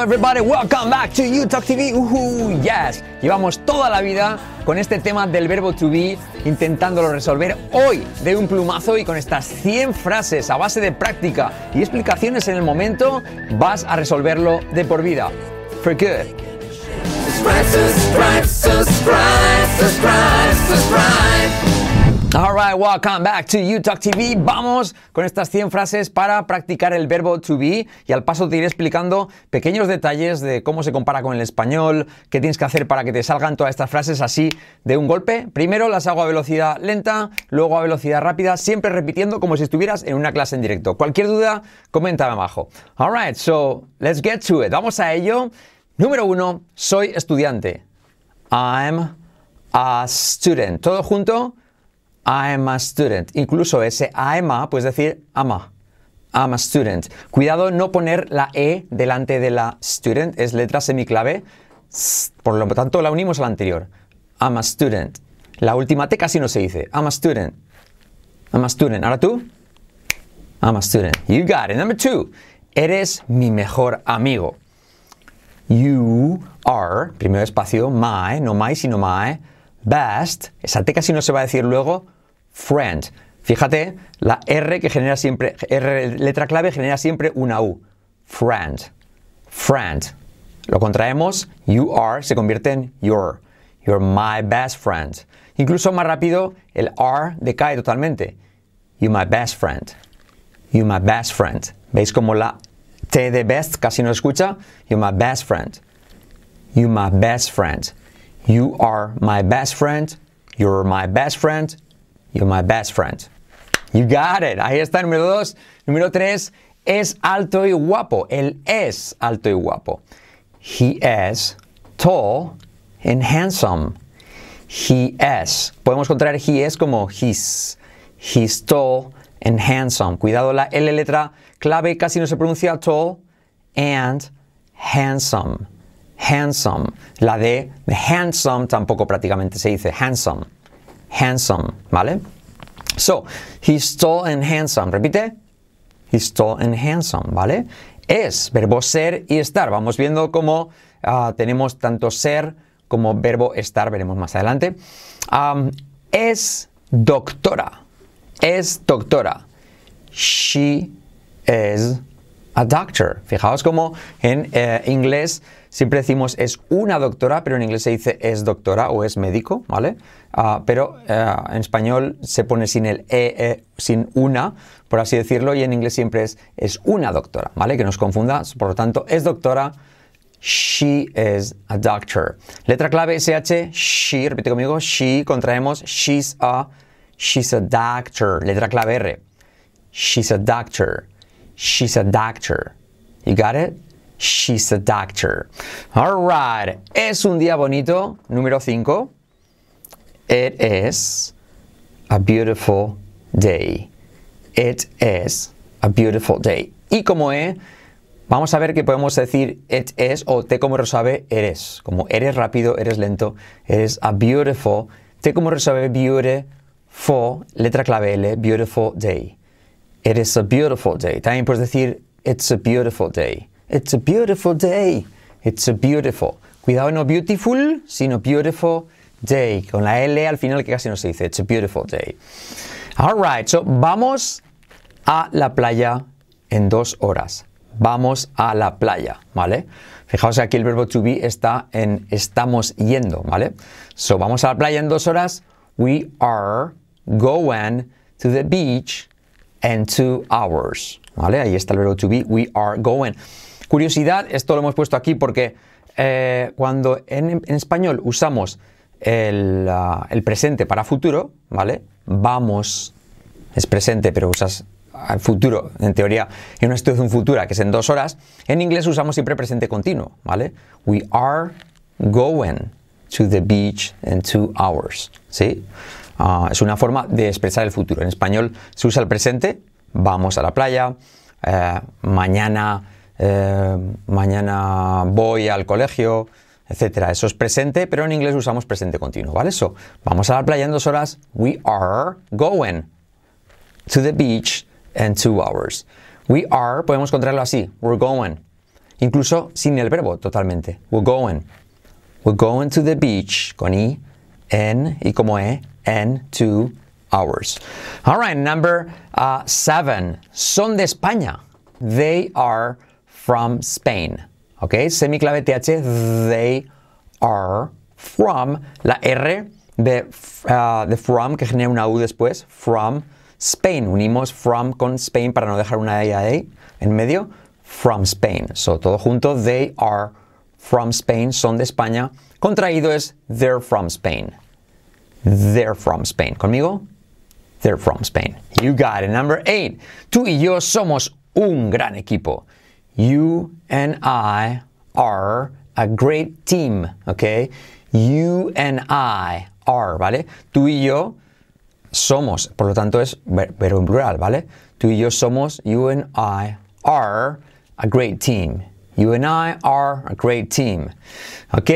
Everybody, welcome back to YouTube TV. Uhu, yes. Llevamos toda la vida con este tema del verbo to be intentándolo resolver hoy de un plumazo y con estas 100 frases a base de práctica y explicaciones en el momento vas a resolverlo de por vida. For good. subscribe, subscribe, subscribe, subscribe. Alright, welcome back to YouTalk TV. Vamos con estas 100 frases para practicar el verbo to be y al paso te iré explicando pequeños detalles de cómo se compara con el español, qué tienes que hacer para que te salgan todas estas frases así de un golpe. Primero las hago a velocidad lenta, luego a velocidad rápida, siempre repitiendo como si estuvieras en una clase en directo. Cualquier duda, coméntame abajo. Alright, so let's get to it. Vamos a ello. Número uno, soy estudiante. I'm a student. Todo junto. I'm a student. Incluso ese I'm a, puedes decir ama. I'm a student. Cuidado no poner la E delante de la student, es letra semiclave. Por lo tanto, la unimos a la anterior. I'm a student. La última T casi no se dice. I'm a student. I'm a student. ¿Ahora tú? I'm a student. You got it. Number two. Eres mi mejor amigo. You are, primero espacio, my, no my, sino my, best, esa T casi no se va a decir luego, friend. Fíjate, la R que genera siempre, R letra clave genera siempre una U. Friend. Friend. Lo contraemos, you are se convierte en your. You're my best friend. Incluso más rápido, el R decae totalmente. You're my best friend. You're my best friend. ¿Veis cómo la T de best casi no escucha? You're my best friend. You're my best friend. You are my best friend. You're my best friend. You're my best friend. You got it. Ahí está, número dos. Número tres, es alto y guapo. Él es alto y guapo. He is tall and handsome. He is. Podemos contraer he is como his. He's tall and handsome. Cuidado, la L letra clave casi no se pronuncia tall and handsome. Handsome. La D de handsome tampoco prácticamente se dice handsome. Handsome, ¿vale? So, he's tall and handsome. Repite. He's tall and handsome, ¿vale? Es verbo ser y estar. Vamos viendo cómo ah, tenemos tanto ser como verbo estar, veremos más adelante. Es doctora. Es doctora. She is a doctor. Fijaos cómo en eh, inglés siempre decimos es una doctora, pero en inglés se dice es doctora o es médico, ¿vale? Ah, pero eh, en español se pone sin el e, e, sin una, por así decirlo, y en inglés siempre es es una doctora, ¿vale? Que nos confunda, por lo tanto, es doctora. She is a doctor. Letra clave SH, she, repite conmigo, she, contraemos, she's a, she's a doctor. Letra clave R. She's a doctor. She's a doctor. You got it? She's a doctor. All right. Es un día bonito. Número 5. It is a beautiful day. It is a beautiful day. Y como E, vamos a ver que podemos decir it is o T como resuelve eres. Como eres rápido, eres lento. Eres a beautiful. T como resuelve beautiful. Letra clave L. Beautiful day. It is a beautiful day. También puedes decir it's a beautiful day. It's a beautiful day. It's a beautiful. Cuidado, no beautiful, sino beautiful day. Con la L al final que casi no se dice. It's a beautiful day. Alright, so vamos a la playa en dos horas. Vamos a la playa, ¿vale? Fijaos aquí el verbo to be está en estamos yendo, ¿vale? So vamos a la playa en dos horas. We are going to the beach in two hours, ¿vale? Ahí está el verbo to be. We are going. Curiosidad, esto lo hemos puesto aquí porque eh, cuando en, español usamos el, el presente para futuro, ¿vale? Vamos, es presente, pero usas al futuro, en teoría, en una situación futura, que es en dos horas, en inglés usamos siempre presente continuo, ¿vale? We are going to the beach in two hours, ¿sí? Ah, es una forma de expresar el futuro. En español se usa el presente, vamos a la playa, eh, mañana, eh, mañana voy al colegio, etcétera. Eso es presente, pero en inglés usamos presente continuo, ¿vale? Eso, vamos a la playa en dos horas, we are going to the beach in two hours. We are, podemos contraerlo así, we're going. incluso sin el verbo totalmente. We're going. We're going to the beach con i, en y como e, en two hours. All right, number uh, seven. Son de España. They are from Spain. Ok, semiclave TH, they are from, la R de, uh, de from que genera una U después, from Spain. Unimos from con Spain para no dejar una ahí en medio. From Spain. So todo junto, they are from Spain, son de España. Contraído es they're from Spain. They're from Spain. ¿Conmigo? They're from Spain. You got it. Number eight. Tú y yo somos un gran equipo. You and I are a great team. Okay? You and I are, ¿vale? Tú y yo somos, por lo tanto es verbo en plural, ¿vale? Tú y yo somos, you and I are a great team. You and I are a great team. Ok,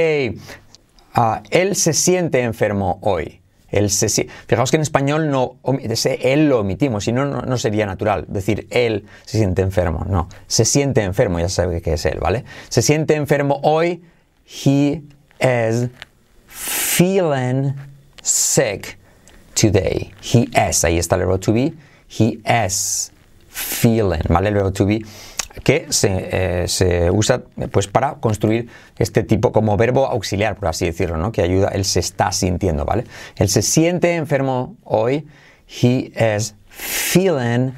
uh, él se siente enfermo hoy. Fijaos que en español no, él lo omitimos, si no, no sería natural decir él se siente enfermo. No, se siente enfermo, ya sabe que es él, ¿vale? Se siente enfermo hoy. He is feeling sick today. He is, ahí está el verbo to be. He is feeling, ¿vale? El verbo to be que se, eh, se, usa pues para construir este tipo como verbo auxiliar, por así decirlo, ¿no? Que ayuda, él se está sintiendo, ¿vale? Él se siente enfermo hoy. He is feeling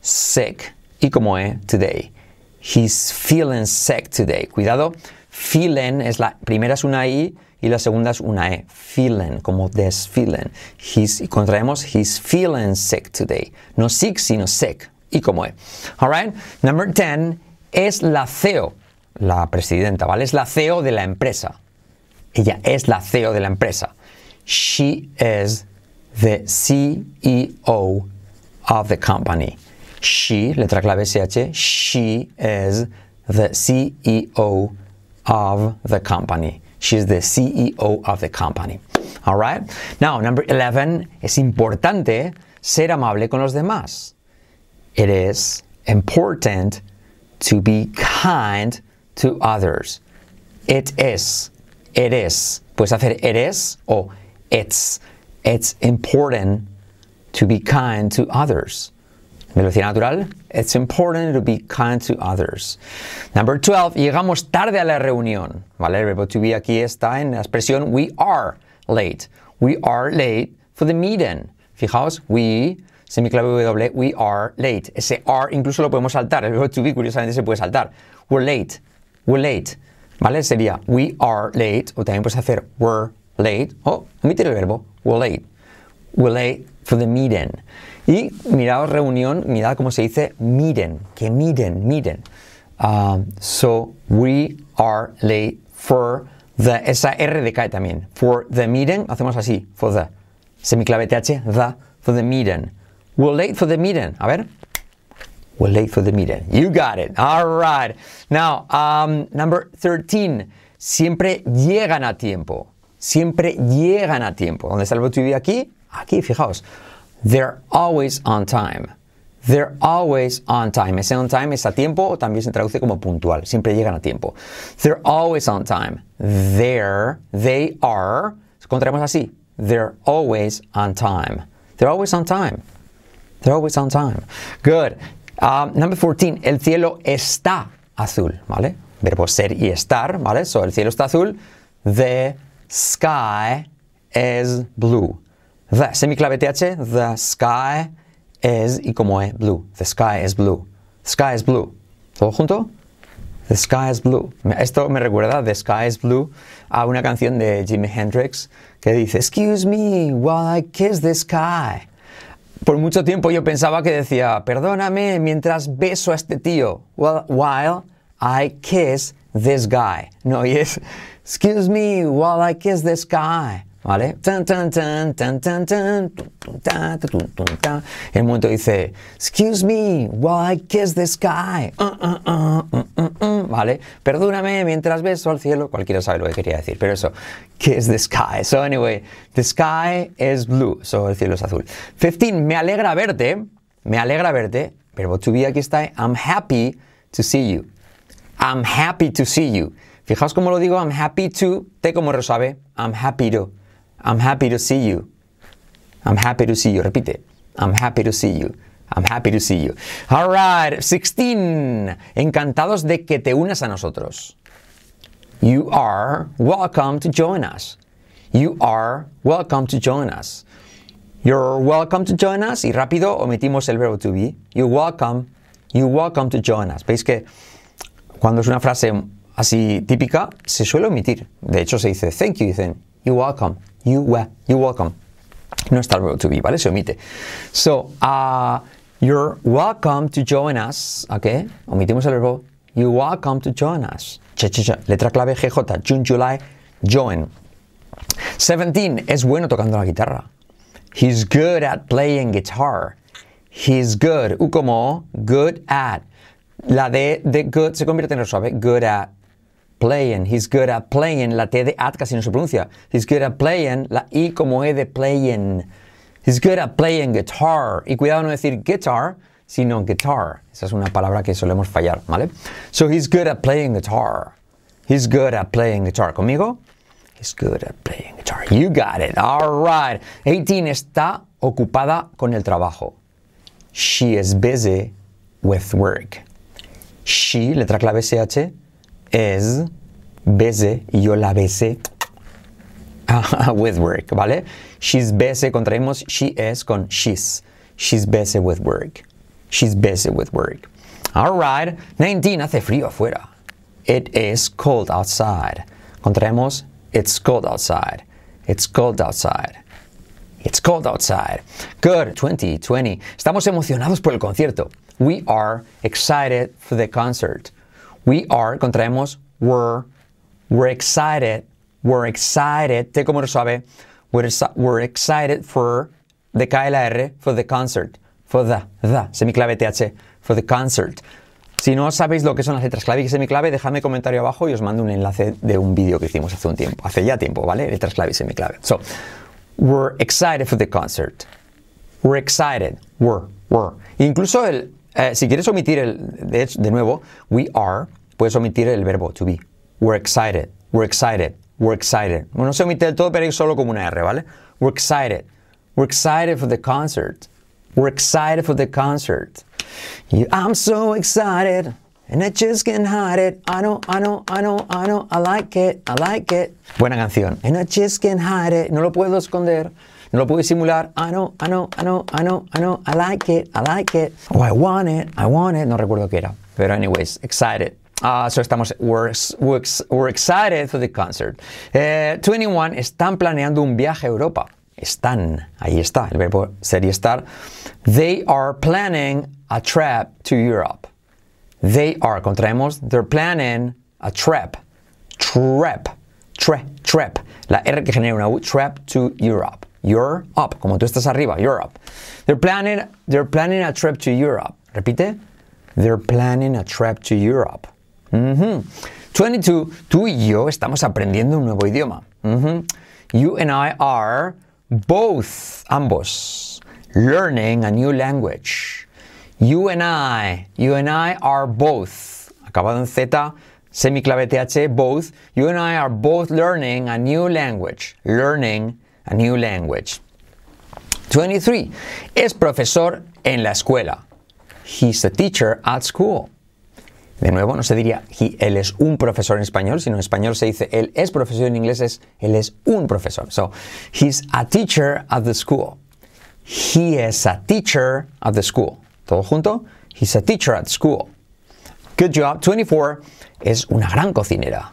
sick. Y como es today. He's feeling sick today. Cuidado, feeling es la primera es una i y la segunda es una E, feeling, como this feeling. He's, y contraemos, he's feeling sick today. No sick, sino sick. Y como E. Alright, number 10 es la CEO, la presidenta, ¿vale? Es la CEO de la empresa. Ella es la CEO de la empresa. She is the CEO of the company. She, letra clave SH, she is the CEO of the company. She's the CEO of the company. All right? Now, number 11, es importante ser amable con los demás. It is important to be kind to others. It is. It is. Puedes hacer it is o it's. It's important to be kind to others. Velocidad natural. It's important to be kind to others. Number 12. Llegamos tarde a la reunión. ¿Vale? El verbo to be aquí está en la expresión we are late. We are late for the meeting. Fijaos, we, semiclave W, we are late. Ese are incluso lo podemos saltar. El verbo to be curiosamente se puede saltar. We're late. We're late. ¿Vale? Sería we are late. O también puedes hacer we're late. O omitir el verbo. We're late. We're late for the meeting. Y mirad reunión, mirad cómo se dice miren, que miren, miren. Um, so we are late for the, esa R decae también. For the meeting, hacemos así, for the. Semiclave TH, the, for the meeting. We're late for the meeting. A ver. We're late for the meeting. You got it. All right. Now, um, number 13. Siempre llegan a tiempo. Siempre llegan a tiempo. ¿Dónde está el verbo aquí? Aquí, fijaos. They're always on time. They're always on time. Ese on time es a tiempo o también se traduce como puntual. Siempre llegan a tiempo. They're always on time. They're, they are, encontramos así. They're always on time. They're always on time. They're always on time. Good. Um, number 14. El cielo está azul, ¿vale? Verbo ser y estar, ¿vale? So, el cielo está azul. The sky is blue. The, semiclave TH, the sky is, y como es, blue. The sky is blue. The sky is blue. ¿Todo junto? The sky is blue. Esto me recuerda, The sky is blue, a una canción de Jimi Hendrix que dice, Excuse me while I kiss the sky. Por mucho tiempo yo pensaba que decía, perdóname mientras beso a este tío. Well, while I kiss this guy. No, y es, excuse me while I kiss this guy. ¿Vale? Un momento dice, excuse me while I kiss the sky. ¿Vale? Perdóname mientras beso al cielo. Cualquiera sabe lo que quería decir, pero eso, kiss the sky. So anyway, the sky is blue. So el cielo es azul. 15, me alegra verte. Me alegra verte. Verbo to be aquí está. I'm happy to see you. I'm happy to see you. Fijaos cómo lo digo, I'm happy to, T como resuave, I'm happy to. I'm happy to see you. I'm happy to see you. Repite. I'm happy to see you. I'm happy to see you. All right, 16. Encantados de que te unas a nosotros. You are welcome to join us. You are welcome to join us. You're welcome to join us. Y rápido omitimos el verbo to be. You're welcome. You're welcome to join us. Veis que cuando es una frase así típica, se suele omitir. De hecho, se dice thank you, dicen you're welcome. You, you're welcome. No está el verbo to be, ¿vale? Se omite. So, uh, you're welcome to join us. ¿Ok? Omitimos el verbo. You're welcome to join us. Che, che. Letra clave GJ. June, July, join. 17. Es bueno tocando la guitarra. He's good at playing guitar. He's good. U como good at. La D de good se convierte en suave. Good at playing. He's good at playing. La T de at casi no se pronuncia. He's good at playing. La I como E de playing. He's good at playing guitar. Y cuidado no decir guitar, sino guitar. Esa es una palabra que solemos fallar, ¿vale? So he's good at playing guitar. He's good at playing guitar. ¿Conmigo? He's good at playing guitar. You got it. All right. 18 está ocupada con el trabajo. She is busy with work. She, letra clave SH, is busy, y yo la besé ah, with work, ¿vale? She's busy, contraímos she is con she's. She's busy with work. She's busy with work. All right. 19, hace frío afuera. It is cold outside. Contraemos it's cold outside. It's cold outside. It's cold outside. Good. 20, 20. Estamos emocionados por el concierto. We are excited for the concert. We are, contraemos, we're, we're excited, we're excited, te como lo sabe, we're, we're excited for, de cae la R, for the concert, for the, the, semiclave TH, for the concert. Si no sabéis lo que son las letras clave y semiclave, dejadme comentario abajo y os mando un enlace de un vídeo que hicimos hace un tiempo, hace ya tiempo, ¿vale? Letras clave y semiclave. So, we're excited for the concert. We're excited. We're, we're. Incluso el, eh, si quieres omitir el, de nuevo, we are, puedes omitir el verbo to be. We're excited. We're excited. We're excited. Bueno, no se omite del todo, pero hay solo como una R, ¿vale? We're excited. We're excited for the concert. We're excited for the concert. You, I'm so excited. And I just can't hide it. I know, I know, I know, I know. I like it, I like it. Buena canción. And I just can't hide it. No lo puedo esconder. No lo puedo simular. I know, I know, I know, I know, I know. I like it, I like it. Oh, I want it, I want it. No recuerdo qué era. Pero anyways, excited. Uh, so estamos, we're, we're, we're, excited for the concert. Eh, 21 están planeando un viaje a Europa. Están, ahí está, el verbo sería estar. They are planning a trip to Europe. They are, contraemos, they're planning a trip. Trip. Tre, trip. La R que genera una U, trip to Europe. You're up, como tú estás arriba, up. They're planning, they're planning a trip to Europe. Repite. They're planning a trip to Europe. Mm -hmm. 22. Tú y yo estamos aprendiendo un nuevo idioma. You and I are both, ambos, learning a new language. You and I, you and I are both, acabado en Z, semiclave TH, both. You and I are both learning a new language. Learning a new language. 23. Es profesor en la escuela. He's a teacher at school. De nuevo, no se diría he, él es un profesor en español, sino en español se dice él es profesor, en inglés es él es un profesor. So, he's a teacher at the school. He is a teacher at the school. ¿Todo junto? He's a teacher at school. Good job. 24 es una gran cocinera.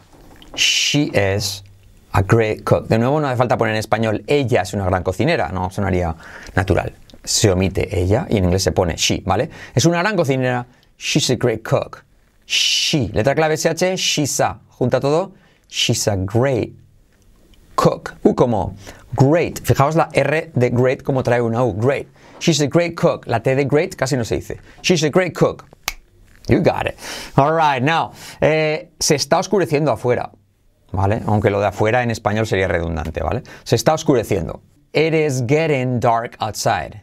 She is a great cook. De nuevo, no hace falta poner en español ella es una gran cocinera, no sonaría natural. Se omite ella y en inglés se pone she, ¿vale? Es una gran cocinera. She's a great cook. She, letra clave SH, she's a. Junta todo. She's a great cook. U como great. Fijaos la R de great como trae una U. Great. She's a great cook. La T de great casi no se dice. She's a great cook. You got it. All right, now. Eh, se está oscureciendo afuera. ¿Vale? Aunque lo de afuera en español sería redundante, ¿vale? Se está oscureciendo. It is getting dark outside.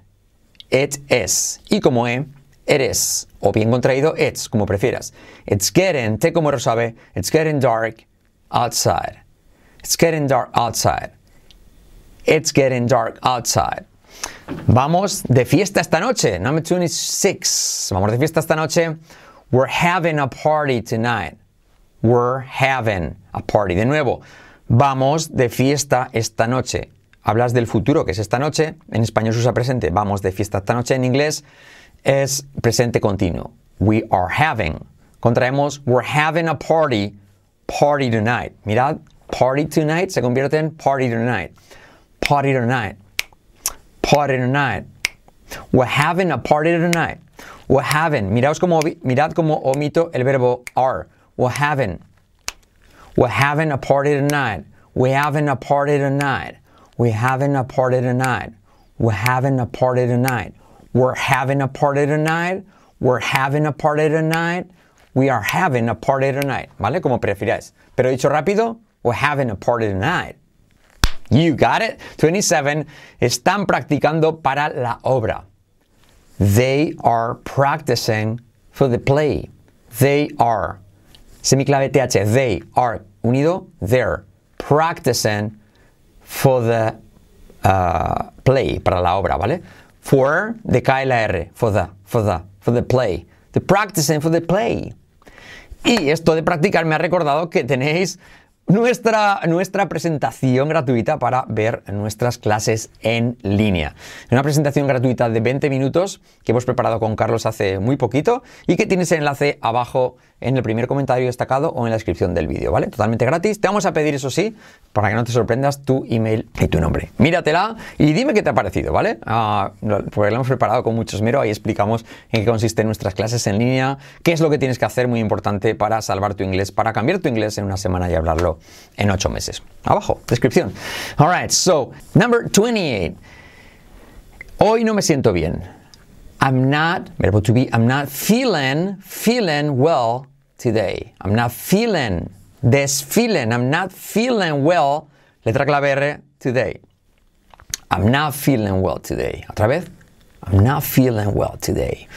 It is. Y como E, is. O bien contraído, it's, como prefieras. It's getting, T como resabe, it's getting dark outside. It's getting dark outside. It's getting dark outside. Vamos de fiesta esta noche. Number 26. Vamos de fiesta esta noche. We're having a party tonight. We're having a party. De nuevo, vamos de fiesta esta noche. Hablas del futuro, que es esta noche. En español se usa presente. Vamos de fiesta esta noche. En inglés es presente continuo. We are having. Contraemos, we're having a party. Party tonight. Mirad, party tonight se convierte en party tonight. Party tonight. Party tonight. We're having a party tonight. We're having. Miraos como, mirad cómo omito el verbo are. We're having. We're having a party tonight. We're having a party tonight. We're having a party tonight. We're having a party tonight. We're having a party tonight. We're having a party tonight. We are having a party tonight. ¿Vale? Como prefiráis. Pero dicho rápido, we're having a party tonight. You got it. 27. Están practicando para la obra. They are practicing for the play. They are. Semiclave TH. They are. Unido. They're practicing for the uh, play. Para la obra, ¿vale? For, decae la. For the. For the. For the play. The practicing for the play. Y esto de practicar me ha recordado que tenéis nuestra, nuestra presentación gratuita para ver nuestras clases en línea. Una presentación gratuita de 20 minutos que hemos preparado con Carlos hace muy poquito y que tienes el enlace abajo en el primer comentario destacado o en la descripción del vídeo, ¿vale? Totalmente gratis. Te vamos a pedir, eso sí, para que no te sorprendas, tu email y tu nombre. Míratela y dime qué te ha parecido, ¿vale? Ah, porque lo hemos preparado con mucho esmero. Ahí explicamos en qué consisten nuestras clases en línea, qué es lo que tienes que hacer, muy importante, para salvar tu inglés, para cambiar tu inglés en una semana y hablarlo en ocho meses. Abajo, descripción. All right, so, number 28. Hoy no me siento bien. I'm not, verbo to be, I'm not feeling, feeling well today. I'm not feeling, desfeeling, I'm not feeling well, letra clave R, today. I'm not feeling well today. Otra vez. I'm not feeling well today.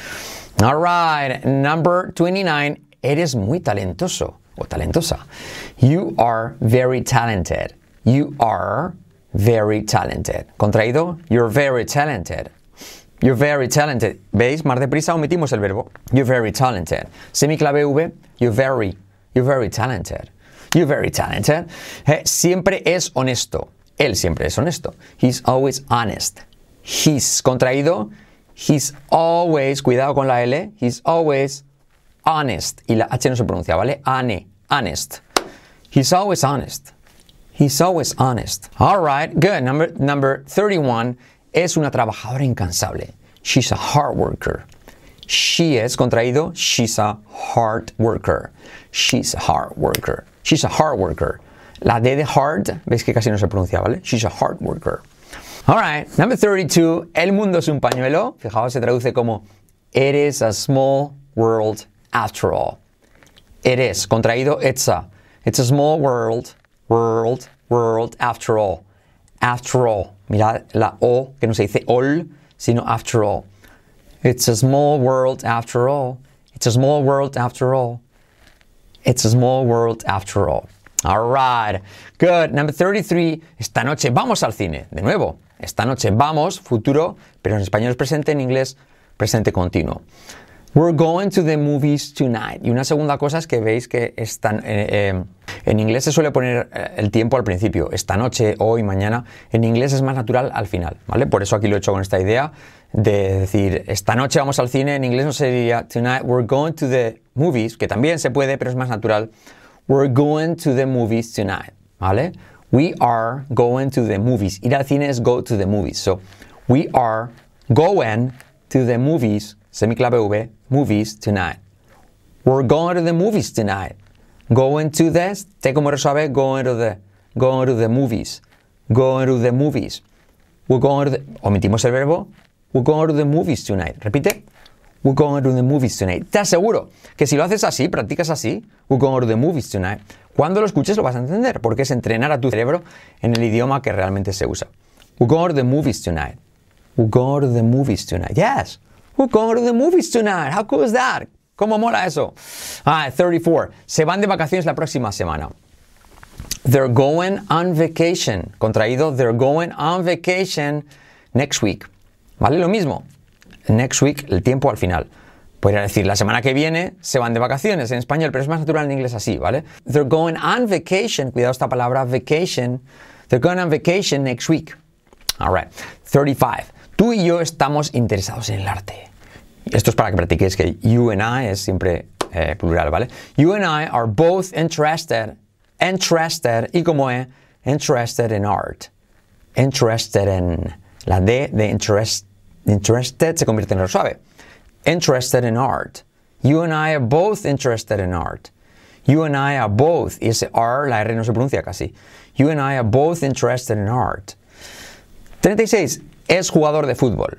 All right, number 29. Eres muy talentoso o talentosa. You are very talented. You are very talented. Contraído, you're very talented. You're very talented. ¿Veis? Más deprisa omitimos el verbo. You're very talented. Semiclave V, you're very, you're very talented. You're very talented. Eh, siempre es honesto. Él siempre es honesto. He's always honest. He's contraído. He's always, cuidado con la L, he's always honest. Y la H no se pronuncia, ¿vale? Ane, honest. He's always honest. He's always honest. All right, good. Number, number 31 es una trabajadora incansable. She's a hard worker. She es contraído. She's a hard worker. She's a hard worker. She's a hard worker. La D de hard, veis que casi no se pronuncia, ¿vale? She's a hard worker. All right, number 32. El mundo es un pañuelo. Fijaos, se traduce como It is a small world after all. It is, contraído, it's a. It's a small world, world, world after all. After all. Mira la O, que no se dice all, sino after all. It's a small world after all. It's a small world after all. It's a small world after all. All right. Good. Number 33. Esta noche vamos al cine. De nuevo. Esta noche vamos, futuro, pero en español es presente, en inglés presente continuo. We're going to the movies tonight. Y una segunda cosa es que veis que están, eh, eh, en inglés se suele poner eh, el tiempo al principio, esta noche, hoy, mañana. En inglés es más natural al final, ¿vale? Por eso aquí lo he hecho con esta idea de decir, esta noche vamos al cine. En inglés no sería tonight we're going to the movies, que también se puede, pero es más natural. We're going to the movies tonight, ¿vale? We are going to the movies. Ir al cine es go to the movies. So, we are going to the movies, semiclave V, movies tonight. We're going to the movies tonight. Going to the, T como resuave, going to the, going to the movies. Going to the movies. We're going to the, omitimos el verbo. We're going to the movies tonight. Repite. We're going to the movies tonight. Te aseguro que si lo haces así, practicas así, we're going to the movies tonight, cuando lo escuches lo vas a entender, porque es entrenar a tu cerebro en el idioma que realmente se usa. We're going to the movies tonight. We're going to the movies tonight. Yes. We're going to the movies tonight. How cool is that? ¿Cómo mola eso? Ah, 34. Se van de vacaciones la próxima semana. They're going on vacation. Contraído, they're going on vacation next week. ¿Vale? Lo mismo. Next week, el tiempo al final. Podría decir, la semana que viene se van de vacaciones en español, pero es más natural en inglés así, ¿vale? They're going on vacation. Cuidado esta palabra vacation. They're going on vacation next week. All right. 35. Tú y yo estamos interesados en el arte. Esto es para que practiques que you and I es siempre eh, plural, ¿vale? You and I are both interested, interested, y como es, interested in art. Interested in, la D de interest, interested se convierte en lo suave. Interested in art. You and I are both interested in art. You and I are both, y ese R, la R no se pronuncia casi. You and I are both interested in art. 36. Es jugador de fútbol.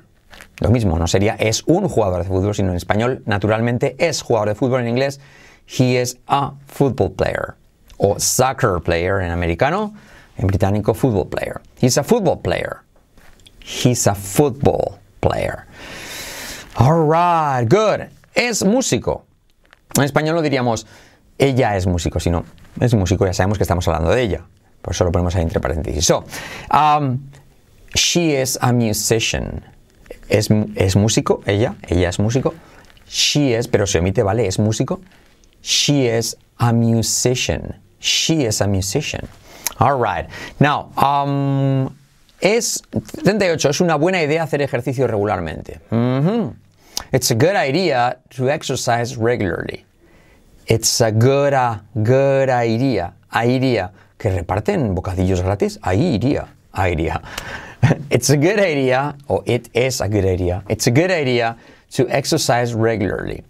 Lo mismo, no sería es un jugador de fútbol, sino en español, naturalmente, es jugador de fútbol. En inglés, he is a football player. O soccer player en americano, en británico, football player. He's a football player. He's a football player. All right, good. Es músico. En español no diríamos ella es músico, sino es músico, ya sabemos que estamos hablando de ella. Por eso lo ponemos ahí entre paréntesis. So, um, she is a musician. Es, es músico, ella, ella es músico. She is, pero se omite, ¿vale? Es músico. She is a musician. She is a musician. All right. Now, um, es 38. Es una buena idea hacer ejercicio regularmente. Mhm. It's a good idea to exercise regularly. It's a good, uh, good idea. Idea. Que reparten bocadillos gratis. Ahí iría. Ahí iría. It's a good idea, or it is a good idea. It's a good idea to exercise regularly.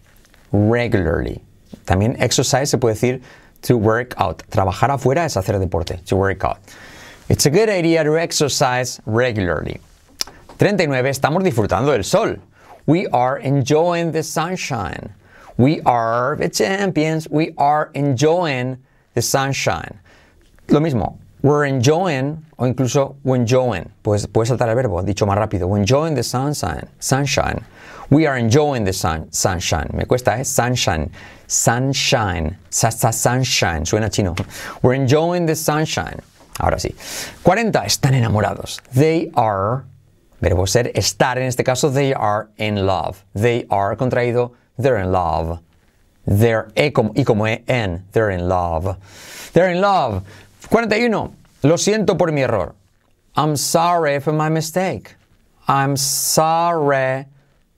Regularly. También exercise se puede decir to work out. Trabajar afuera es hacer deporte. To work out. It's a good idea to exercise regularly. 39. Estamos disfrutando del sol. We are enjoying the sunshine. We are the champions. We are enjoying the sunshine. Lo mismo. We're enjoying, o incluso we're enjoying. Pues puedes saltar el verbo, dicho más rápido. We're enjoying the sunshine. Sunshine. We are enjoying the sun, sunshine. Me cuesta, ¿eh? Sunshine. Sunshine. Sa, sunshine. Suena chino. We're enjoying the sunshine. Ahora sí. 40. Están enamorados. They are, verbo ser, estar en este caso, they are in love. They are, contraído, they're in love. They're, e como, y como e, en, they're in love. They're in love. 41. Lo siento por mi error. I'm sorry for my mistake. I'm sorry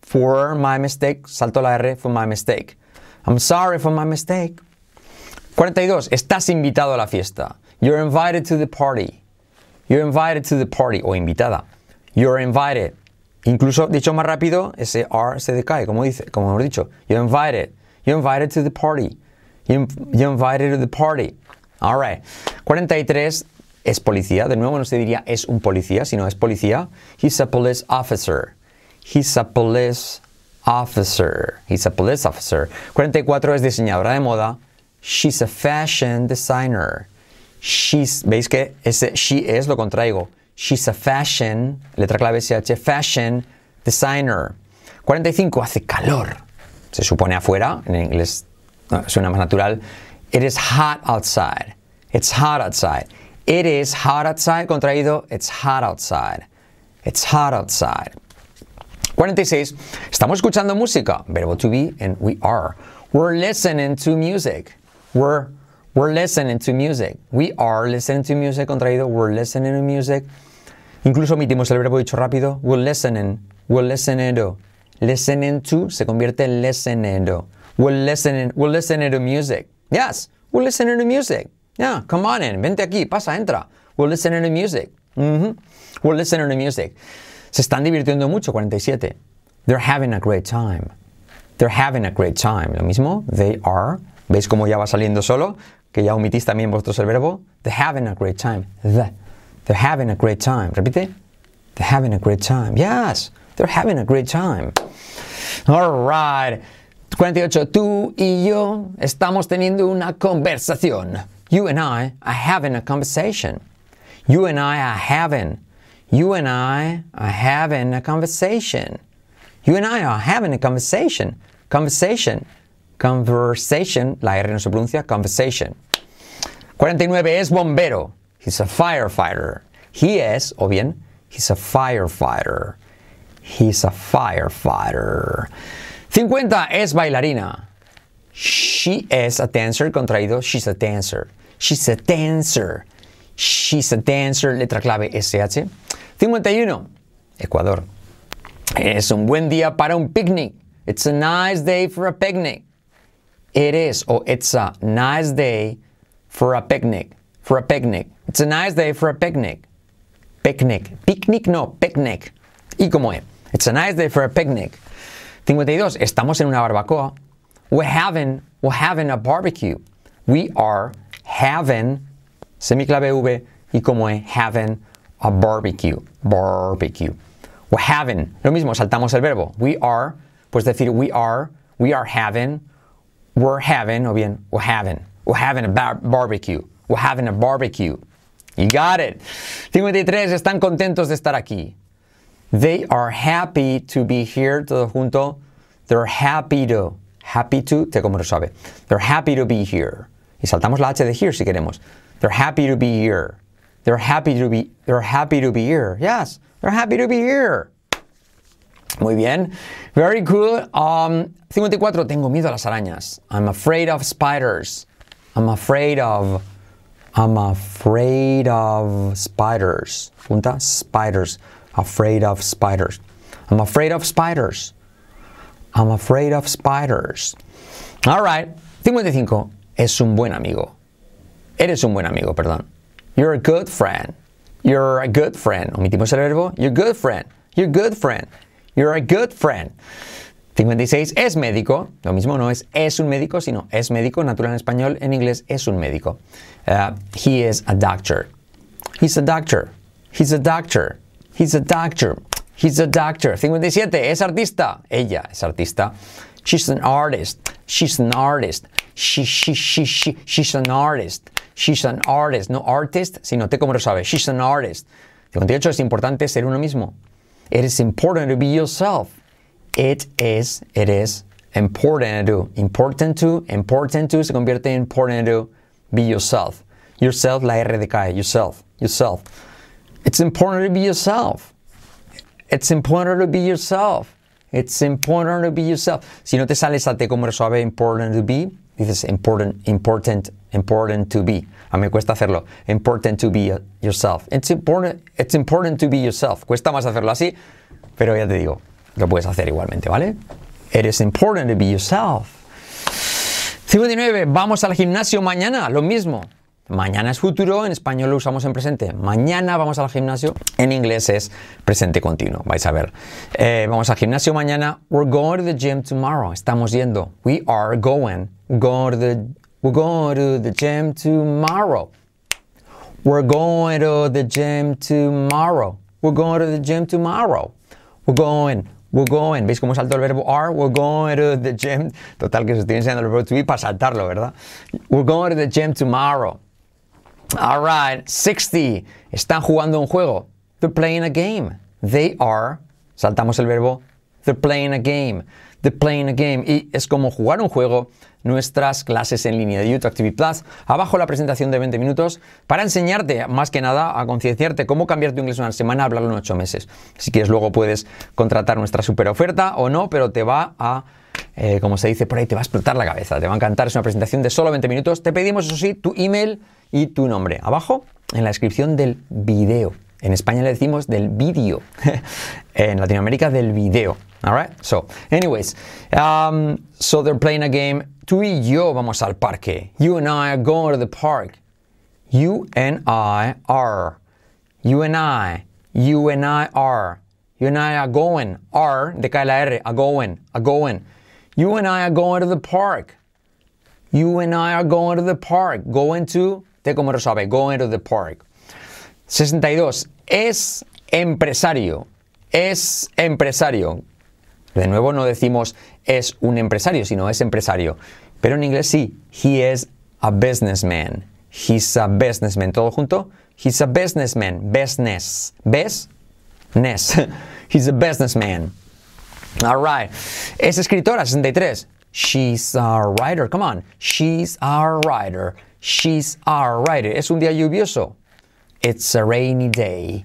for my mistake. Salto la R for my mistake. I'm sorry for my mistake. 42. Estás invitado a la fiesta. You're invited to the party. You're invited to the party. O invitada. You're invited. Incluso, dicho más rápido, ese R se decae, como, dice, como hemos dicho. You're invited. You're invited to the party. You're, you're invited to the party. All right. 43 es policía. De nuevo no se diría es un policía, sino es policía. He's a police officer. He's a police officer. He's a police officer. 44 es diseñadora de moda. She's a fashion designer. She's, ¿veis que ese she es lo contraigo? She's a fashion, letra clave SH, fashion designer. 45, hace calor. Se supone afuera, en inglés suena más natural. It is hot outside. It's hot outside. It is hot outside, contraído, it's hot outside. It's hot outside. 46. Estamos escuchando música. Verbo to be and we are. We're listening to music. We're, we're listening to music. We are listening to music. Contraído, we're listening to music. Incluso omitimos el verbo dicho rápido. We're listening. We're listening to. Listening to se convierte en listening to. We're listening, we're listening to music. Yes, we're listening to music. Yeah, come on in. Vente aquí, pasa, entra. We're listening to music. Mhm. We're listening to music. Se están divirtiendo mucho, 47. They're having a great time. They're having a great time. Lo mismo, they are. ¿Veis cómo ya va saliendo solo? Que ya omitís también vosotros el verbo. They're having a great time. The. They're having a great time. Repite. They're having a great time. Yes, they're having a great time. All right. 48. Tú y yo estamos teniendo una conversación. You and I are having a conversation. You and I are having. You and I are having a conversation. You and I are having a conversation. Conversation. Conversation. La R no se pronuncia. Conversation. 49 es bombero. He's a firefighter. He is, o bien, he's a firefighter. He's a firefighter. 50 es bailarina. She is a dancer, contraído. She's a dancer. She's a dancer. She's a dancer, letra clave SH. 51. Ecuador. Es un buen día para un picnic. It's a nice day for a picnic. It is, o it's a nice day for a picnic. For a picnic. It's a nice day for a picnic. Picnic. Picnic no, picnic. ¿Y cómo es? It's a nice day for a picnic. 52. Estamos en una barbacoa. We're having, we're having a barbecue. We are having, semiclave V, y como es having a barbecue. Barbecue. We're having, lo mismo, saltamos el verbo. We are, pues decir we are, we are having, we're having, o bien, we're having, we're having a bar- barbecue. We're having a barbecue. You got it. 53. Están contentos de estar aquí. They are happy to be here, todo junto. They're happy to. Happy to, te como lo sabe. They're happy to be here. Y saltamos la H de here si queremos. They're happy to be here. They're happy to be, they're happy to be here. Yes, they're happy to be here. Muy bien. Very cool. Um, 54. Tengo miedo a las arañas. I'm afraid of spiders. I'm afraid of. I'm afraid of spiders. Punta. Spiders. Afraid of spiders. I'm afraid of spiders. I'm afraid of spiders. All right. 55. Es un buen amigo. Eres un buen amigo, perdón. You're a good friend. You're a good friend. Omitimos el verbo. You're a good friend. You're a good friend. You're a good friend. 56 es médico. Lo mismo no es es un médico, sino es médico. Natural en español, en inglés es un médico. Uh, he is a doctor. He's a doctor. He's a doctor. He's a doctor. He's a doctor. 57 es artista. Ella es artista. She's an artist. She's an artist. She, she, she, she, she's an artist. She's an artist. No artist, sino te como lo sabes. She's an artist. 58 es importante ser uno mismo. It is important to be yourself. It is, it is important to. Important to, important to se convierte en important to be yourself. Yourself, la R decae. Yourself, yourself. It's important to be yourself. It's important to be yourself. It's important to be yourself. Si no te sale T como suave, important to be, dices important, important, important to be. A mí me cuesta hacerlo. Important to be yourself. It's important, it's important to be yourself. Cuesta más hacerlo así, pero ya te digo, lo puedes hacer igualmente, ¿vale? It is important to be yourself. 59. Vamos al gimnasio mañana. Lo mismo. Mañana es futuro, en español lo usamos en presente. Mañana vamos al gimnasio, en inglés es presente continuo. Vais a ver. Eh, vamos al gimnasio mañana. We're going to the gym tomorrow. Estamos yendo. We are going. Go to the, we're going to the gym tomorrow. We're going to the gym tomorrow. We're going to the gym tomorrow. We're going. We're going. ¿Veis cómo salto el verbo are? We're going to the gym. Total, que os estoy enseñando el verbo to be para saltarlo, ¿verdad? We're going to the gym tomorrow. All right, 60. Están jugando un juego. They're playing a game. They are. Saltamos el verbo. They're playing a game. They're playing a game. Y es como jugar un juego. Nuestras clases en línea de YouTube TV Plus. Abajo la presentación de 20 minutos para enseñarte, más que nada, a concienciarte cómo cambiar tu inglés una semana, hablarlo en 8 meses. Si quieres, luego puedes contratar nuestra super oferta o no, pero te va a eh, como se dice por ahí, te va a explotar la cabeza, te va a encantar. Es una presentación de solo 20 minutos. Te pedimos, eso sí, tu email y tu nombre. Abajo, en la descripción del video. En España le decimos del vídeo. en Latinoamérica, del video. Alright? So, anyways, um, so they're playing a game. Tú y yo vamos al parque. You and I are going to the park. You and I are. You and I. You and I are. You and I are going. Are, decae la R. Are going. Are going. You and I are going to the park. You and I are going to the park. Going to, te como lo sabe, going the park. 62. Es empresario. Es empresario. De nuevo no decimos es un empresario, sino es empresario. Pero en inglés sí. He is a businessman. He's a businessman. ¿Todo junto? He's a businessman. Business. Business. He's a businessman. All right. Es escritora, 63. She's a writer. Come on. She's a writer. She's a writer. Es un día lluvioso. It's a rainy day.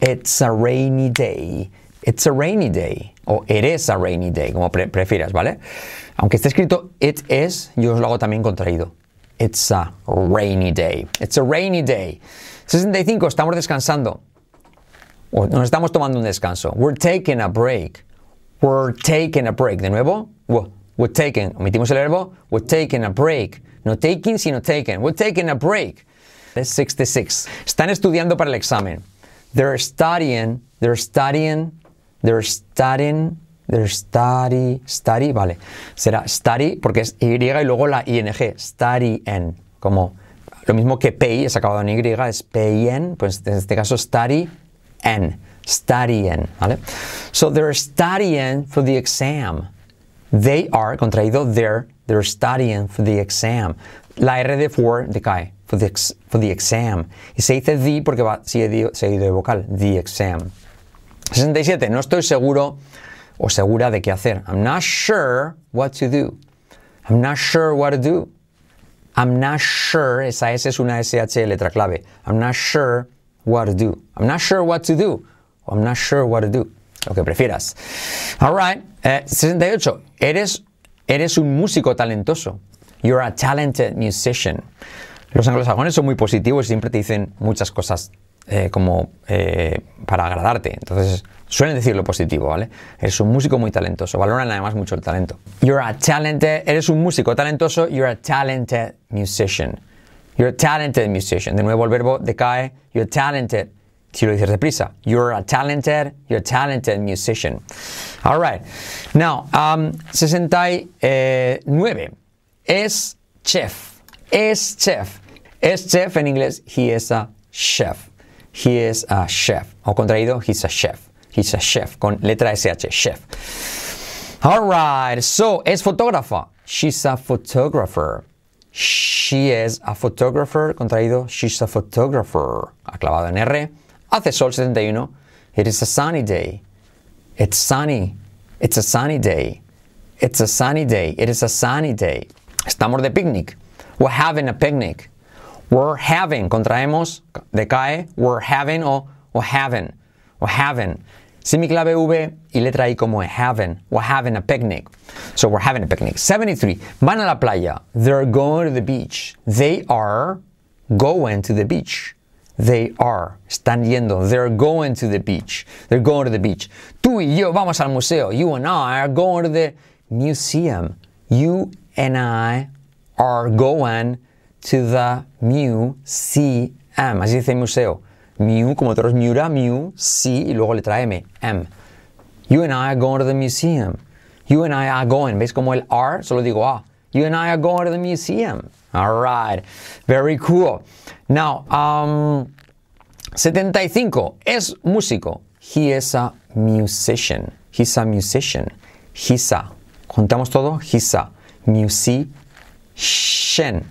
It's a rainy day. It's a rainy day. O it is a rainy day, como pre- prefieras, ¿vale? Aunque esté escrito it is, yo os lo hago también contraído. It's a rainy day. It's a rainy day. 65. Estamos descansando. O nos estamos tomando un descanso. We're taking a break. We're taking a break. De nuevo, we're, we're taking. Omitimos el verbo. We're taking a break. No taking, sino taken. We're taking a break. Es 66. Están estudiando para el examen. They're studying. They're studying. They're studying. They're study. Study, vale. Será study porque es Y y luego la ING. Studying. Como lo mismo que pay, es acabado en Y, es payin. Pues en este caso study and studying, ¿vale? So they're studying for the exam. They are, contraído, they're, they're studying for the exam. La R de for decae, for the, ex- for the exam. Y se dice the porque va seguido de vocal, the exam. 67. No estoy seguro o segura de qué hacer. I'm not sure what to do. I'm not sure what to do. I'm not sure, esa S es una SH letra clave. I'm not sure what to do. I'm not sure what to do. I'm not sure what to do. Lo que prefieras. All right. Eh, 68. Eres, eres un músico talentoso. You're a talented musician. Los anglosajones son muy positivos y siempre te dicen muchas cosas eh, como eh, para agradarte. Entonces suelen decir lo positivo, ¿vale? Eres un músico muy talentoso. Valoran además mucho el talento. You're a talented, eres un músico talentoso. You're a talented musician. You're a talented musician. De nuevo el verbo decae. You're talented. Si lo dices deprisa. You're a talented, you're a talented musician. All right. Now, um, 69. Es chef. Es chef. Es chef en inglés. He is a chef. He is a chef. O contraído, he's a chef. He's a chef. Con letra SH. Chef. All right. So, es fotógrafa. She's a photographer. She is a photographer. Contraído, she's a photographer. Aclavado en R. Hace sol 71. It is a sunny day. It's sunny. It's a sunny day. It's a sunny day. It is a sunny day. Estamos de picnic. We're having a picnic. We're having. Contraemos. Decae. We're having o, o having. O having. Semiclave V y letra I como having. We're having a picnic. So we're having a picnic. 73. Van a la playa. They're going to the beach. They are going to the beach. They are. Están yendo. They're going to the beach. They're going to the beach. Tú y yo vamos al museo. You and I are going to the museum. You and I are going to the museum. Así dice museo. Mu, como todos Miura, mu, si, y luego letra M, M. You and I are going to the museum. You and I are going. ¿Veis como el are? Solo digo ah. You and I are going to the museum. All right. Very cool. Now, um, 75. Es músico. He is a musician. He's a musician. He's a. Contamos todo. He's a musician.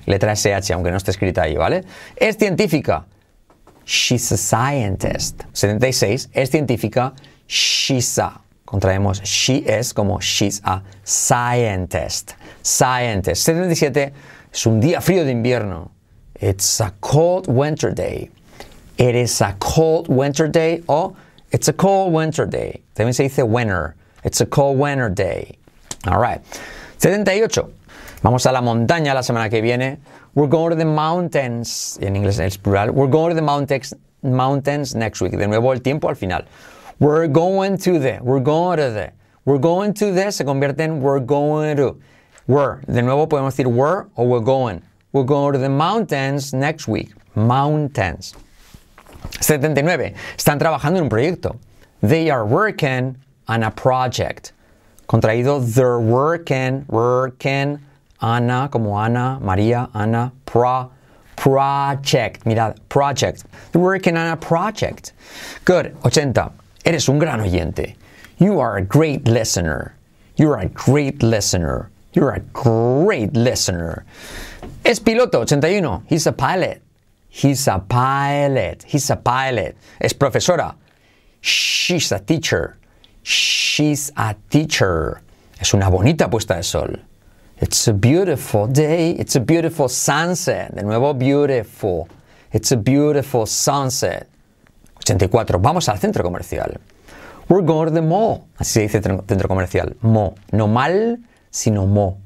Letra SH, aunque no esté escrita ahí, ¿vale? Es científica. She's a scientist. 76. Es científica. She's a. Contraemos she is como she's a scientist. Scientist. 77. Es un día frío de invierno. It's a cold winter day. It is a cold winter day o it's a cold winter day. También se dice winter. It's a cold winter day. All right. 78. Vamos a la montaña la semana que viene. We're going to the mountains. En inglés es plural. We're going to the mountains, mountains next week. De nuevo el tiempo al final. We're going to the. We're going to the. We're going to the se convierte en we're going to. We're. De nuevo podemos decir we're o we're going. We're going to the mountains next week. Mountains. 79. Están trabajando en un proyecto. They are working on a project. Contraído, they're working, working, Ana, como Ana, María, Ana, pro, project. Mirad, project. They're working on a project. Good. 80. Eres un gran oyente. You are a great listener. You're a great listener. You're a great listener. Es piloto, 81. He's a pilot. He's a pilot. He's a pilot. Es profesora. She's a teacher. She's a teacher. Es una bonita puesta de sol. It's a beautiful day. It's a beautiful sunset. De nuevo, beautiful. It's a beautiful sunset. 84. Vamos al centro comercial. We're going to the mall. Así se dice centro comercial. Mo. No mal, sino mo.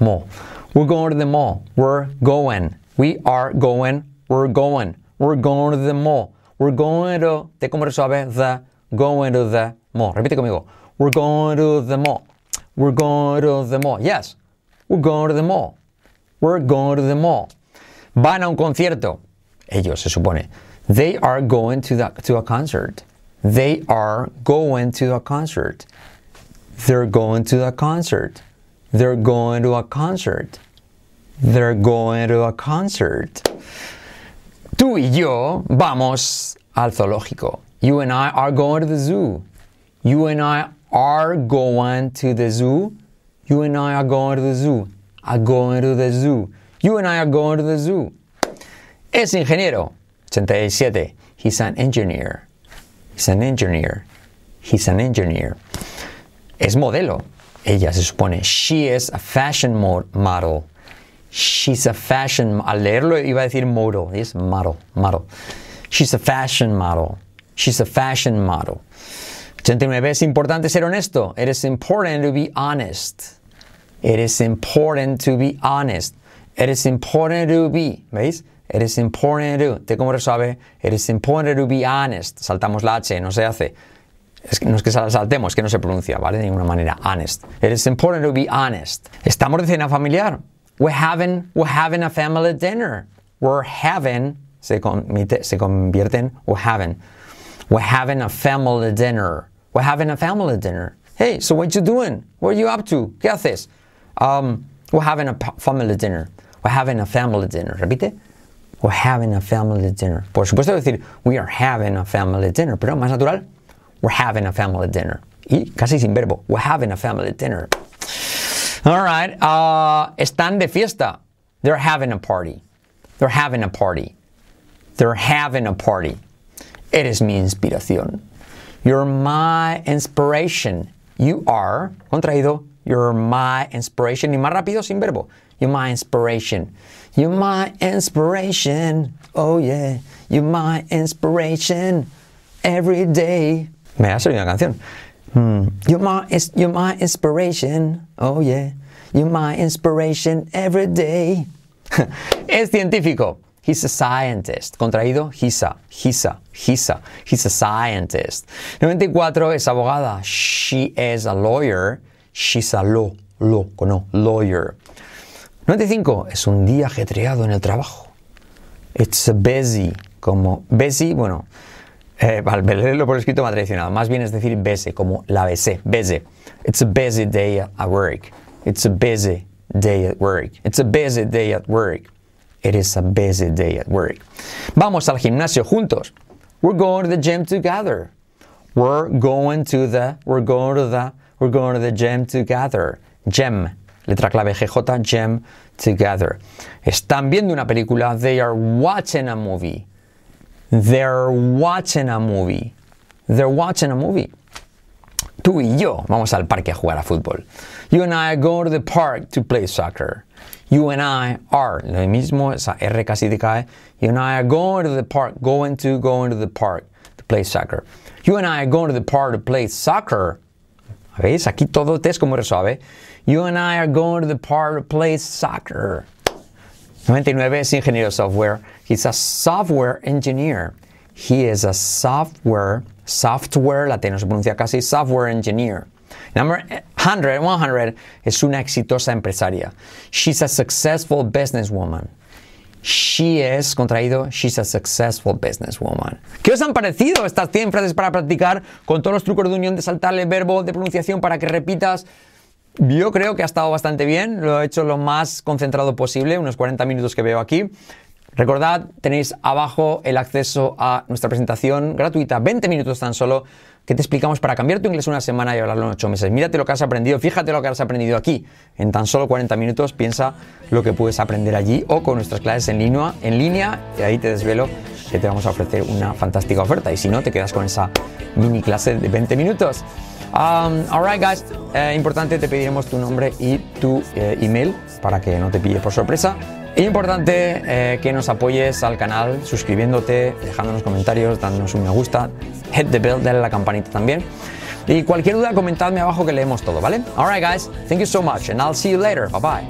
Mo. We're going to the mall. We're going. We are going. We're going. We're going to the mall. We're going to. Te como suave. The. Going to the mall. Repite conmigo. We're going to the mall. We're going to the mall. Yes. We're going to the mall. We're going to the mall. Van a un concierto. Ellos, se supone. They are going to, the, to a concert. They are going to a concert. They're going to a concert. They're going to a concert. They're going to a concert. Tú y yo vamos al zoológico. You and I are going to the zoo. You and I are going to the zoo. You and I are going to the zoo. Are going to the zoo. You and I are going to the zoo. Es ingeniero. 87. He's an engineer. He's an engineer. He's an engineer. Es modelo. Ella se supone. She is a fashion model. She's a fashion. Al leerlo iba a decir model. Es model. Model. She's a fashion model. She's a fashion model. 89. Es importante ser honesto. It is important to be honest. It is important to be honest. It is important to be. ¿Veis? It is important to. ¿Te cómo resuelve? It is important to be honest. Saltamos la H, no se hace. Es que no es que saltemos, es que no se pronuncia, ¿vale? De ninguna manera. Honest. It is important to be honest. Estamos de cena familiar. We're having, we're having a family dinner. We're having, se, convierte, se convierte en we're having. We're having a family dinner. We're having a family dinner. Hey, so what you doing? What are you up to? ¿Qué haces? Um, we're having a family dinner. We're having a family dinner. Repite. We're having a family dinner. Por supuesto decir, we are having a family dinner, pero más natural, we're having a family dinner. Y casi sin verbo, we're having a family dinner. All right, uh, están de fiesta. They're having a party. They're having a party. They're having a party. Eres mi inspiración. You're my inspiration. You are, contraído, you're my inspiration. Y más rápido, sin verbo. You're my inspiration. You're my inspiration. Oh yeah. You're my inspiration. Every day. Me ha salido una canción. Hmm. You're, my, you're my inspiration. Oh yeah. You're my inspiration every day. es científico. He's a scientist. Contraído, he's a, he's a, he's a, he's a scientist. 94 es abogada. She is a lawyer. She's a law, law, no, lawyer. 95 es un día ajetreado en el trabajo. It's a busy, como busy, bueno, eh, al leerlo por escrito me ha traicionado. Más bien es decir busy, como la besé, busy. It's a busy day at work. It's a busy day at work. It's a busy day at work. It is a busy day at work. Vamos al gimnasio juntos. We're going to the gym together. We're going to the, we're going to the, we're going to the gym together. Gym, letra clave GJ, gym together. Están viendo una película. They are watching a movie. They're watching a movie. They're watching a movie. Tú y yo vamos al parque a jugar a fútbol. You and I go to the park to play soccer. You and I are, lo mismo, esa R casi decae. You and I are going to the park, going to, going to the park to play soccer. You and I are going to the park to play soccer. ¿Veis? Aquí todo es como resuave. You and I are going to the park to play soccer. 99 es ingeniero software. He's a software engineer. He is a software, software, la T no se pronuncia casi, software engineer. Number 100, 100 es una exitosa empresaria. She's a successful businesswoman. She is, contraído, she's a successful businesswoman. ¿Qué os han parecido estas 100 frases para practicar con todos los trucos de unión de saltarle el verbo de pronunciación para que repitas? Yo creo que ha estado bastante bien, lo he hecho lo más concentrado posible, unos 40 minutos que veo aquí. Recordad, tenéis abajo el acceso a nuestra presentación gratuita, 20 minutos tan solo, que te explicamos para cambiar tu inglés una semana y hablarlo en 8 meses. Mírate lo que has aprendido, fíjate lo que has aprendido aquí. En tan solo 40 minutos piensa lo que puedes aprender allí o con nuestras clases en línea, en línea y ahí te desvelo que te vamos a ofrecer una fantástica oferta. Y si no, te quedas con esa mini clase de 20 minutos. Um, alright, guys. Eh, importante, te pediremos tu nombre y tu eh, email para que no te pille por sorpresa. Es importante eh, que nos apoyes al canal suscribiéndote, dejándonos comentarios, dándonos un me gusta, hit the bell, dale a la campanita también. Y cualquier duda, comentadme abajo que leemos todo, ¿vale? Alright, guys, thank you so much, and I'll see you later. Bye bye.